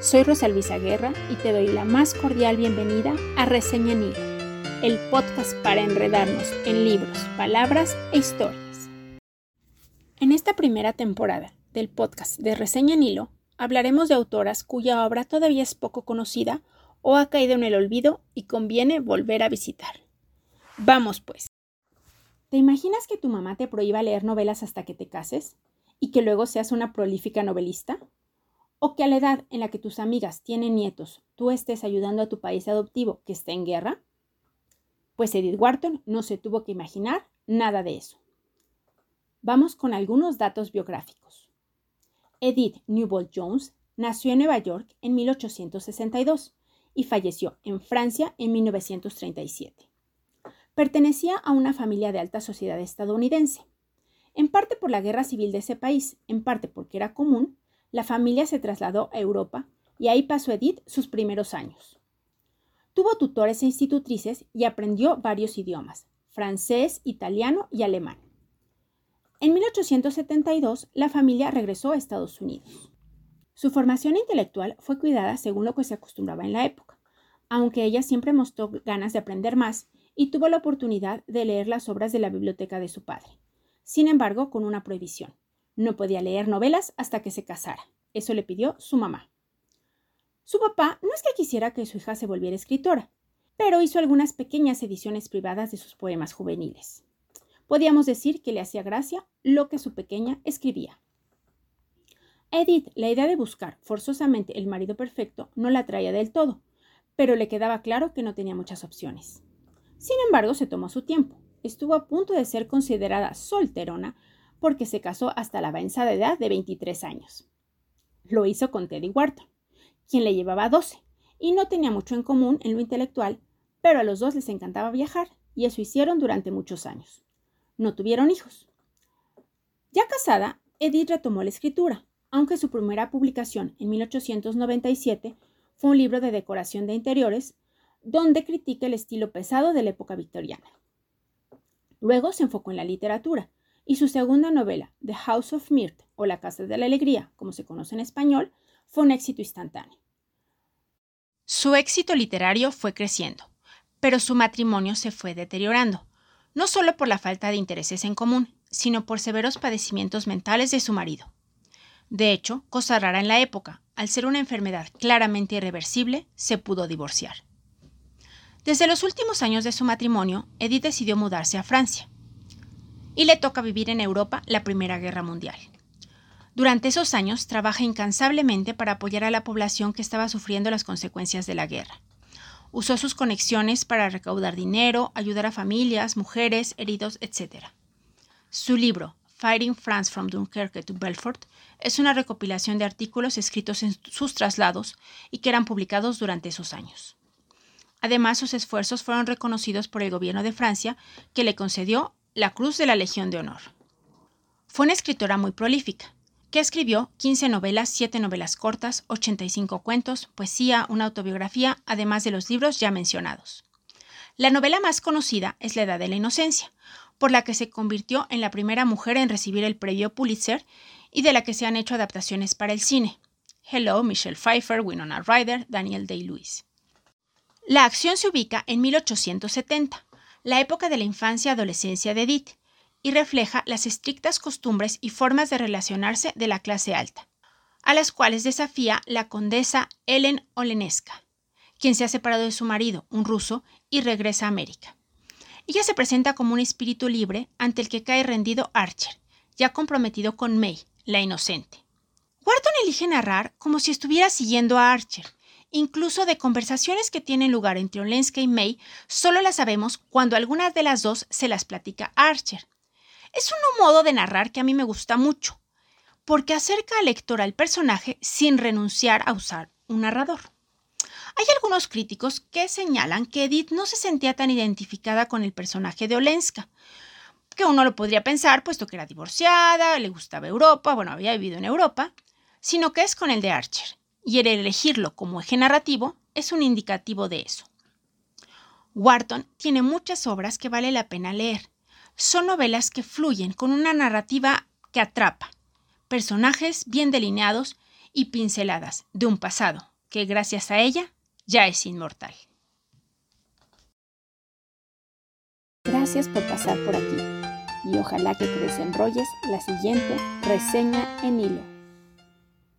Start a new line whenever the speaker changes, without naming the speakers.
Soy Rosa Luisa Guerra y te doy la más cordial bienvenida a Reseña en Hilo, el podcast para enredarnos en libros, palabras e historias. En esta primera temporada del podcast de Reseña en Hilo hablaremos de autoras cuya obra todavía es poco conocida o ha caído en el olvido y conviene volver a visitar. Vamos pues. ¿Te imaginas que tu mamá te prohíba leer novelas hasta que te cases y que luego seas una prolífica novelista? O que a la edad en la que tus amigas tienen nietos, tú estés ayudando a tu país adoptivo que está en guerra? Pues Edith Wharton no se tuvo que imaginar nada de eso. Vamos con algunos datos biográficos. Edith Newbold Jones nació en Nueva York en 1862 y falleció en Francia en 1937. Pertenecía a una familia de alta sociedad estadounidense, en parte por la guerra civil de ese país, en parte porque era común la familia se trasladó a Europa y ahí pasó Edith sus primeros años. Tuvo tutores e institutrices y aprendió varios idiomas, francés, italiano y alemán. En 1872, la familia regresó a Estados Unidos. Su formación intelectual fue cuidada según lo que se acostumbraba en la época, aunque ella siempre mostró ganas de aprender más y tuvo la oportunidad de leer las obras de la biblioteca de su padre, sin embargo con una prohibición. No podía leer novelas hasta que se casara. Eso le pidió su mamá. Su papá no es que quisiera que su hija se volviera escritora, pero hizo algunas pequeñas ediciones privadas de sus poemas juveniles. Podíamos decir que le hacía gracia lo que su pequeña escribía. Edith, la idea de buscar forzosamente el marido perfecto no la traía del todo, pero le quedaba claro que no tenía muchas opciones. Sin embargo, se tomó su tiempo. Estuvo a punto de ser considerada solterona porque se casó hasta la avanzada edad de 23 años. Lo hizo con Teddy Wharton, quien le llevaba 12, y no tenía mucho en común en lo intelectual, pero a los dos les encantaba viajar, y eso hicieron durante muchos años. No tuvieron hijos. Ya casada, Edith retomó la escritura, aunque su primera publicación en 1897 fue un libro de decoración de interiores, donde critica el estilo pesado de la época victoriana. Luego se enfocó en la literatura, y su segunda novela, The House of Mirth o La Casa de la Alegría, como se conoce en español, fue un éxito instantáneo.
Su éxito literario fue creciendo, pero su matrimonio se fue deteriorando, no solo por la falta de intereses en común, sino por severos padecimientos mentales de su marido. De hecho, cosa rara en la época, al ser una enfermedad claramente irreversible, se pudo divorciar. Desde los últimos años de su matrimonio, Edith decidió mudarse a Francia y le toca vivir en Europa la Primera Guerra Mundial. Durante esos años trabaja incansablemente para apoyar a la población que estaba sufriendo las consecuencias de la guerra. Usó sus conexiones para recaudar dinero, ayudar a familias, mujeres, heridos, etc. Su libro, Fighting France from Dunkerque to Belfort, es una recopilación de artículos escritos en sus traslados y que eran publicados durante esos años. Además, sus esfuerzos fueron reconocidos por el gobierno de Francia, que le concedió la Cruz de la Legión de Honor. Fue una escritora muy prolífica, que escribió 15 novelas, 7 novelas cortas, 85 cuentos, poesía, una autobiografía, además de los libros ya mencionados. La novela más conocida es La Edad de la Inocencia, por la que se convirtió en la primera mujer en recibir el premio Pulitzer y de la que se han hecho adaptaciones para el cine. Hello, Michelle Pfeiffer, Winona Ryder, Daniel Day-Lewis. La acción se ubica en 1870, la época de la infancia y adolescencia de Edith, y refleja las estrictas costumbres y formas de relacionarse de la clase alta, a las cuales desafía la condesa Ellen Oleneska, quien se ha separado de su marido, un ruso, y regresa a América. Ella se presenta como un espíritu libre ante el que cae rendido Archer, ya comprometido con May, la inocente. Wharton elige narrar como si estuviera siguiendo a Archer, Incluso de conversaciones que tienen lugar entre Olenska y May, solo las sabemos cuando alguna de las dos se las platica Archer. Es un modo de narrar que a mí me gusta mucho, porque acerca al lector al personaje sin renunciar a usar un narrador. Hay algunos críticos que señalan que Edith no se sentía tan identificada con el personaje de Olenska, que uno lo podría pensar puesto que era divorciada, le gustaba Europa, bueno, había vivido en Europa, sino que es con el de Archer y el elegirlo como eje narrativo es un indicativo de eso. Wharton tiene muchas obras que vale la pena leer. Son novelas que fluyen con una narrativa que atrapa, personajes bien delineados y pinceladas de un pasado que gracias a ella ya es inmortal.
Gracias por pasar por aquí y ojalá que te desenrolles la siguiente reseña en hilo.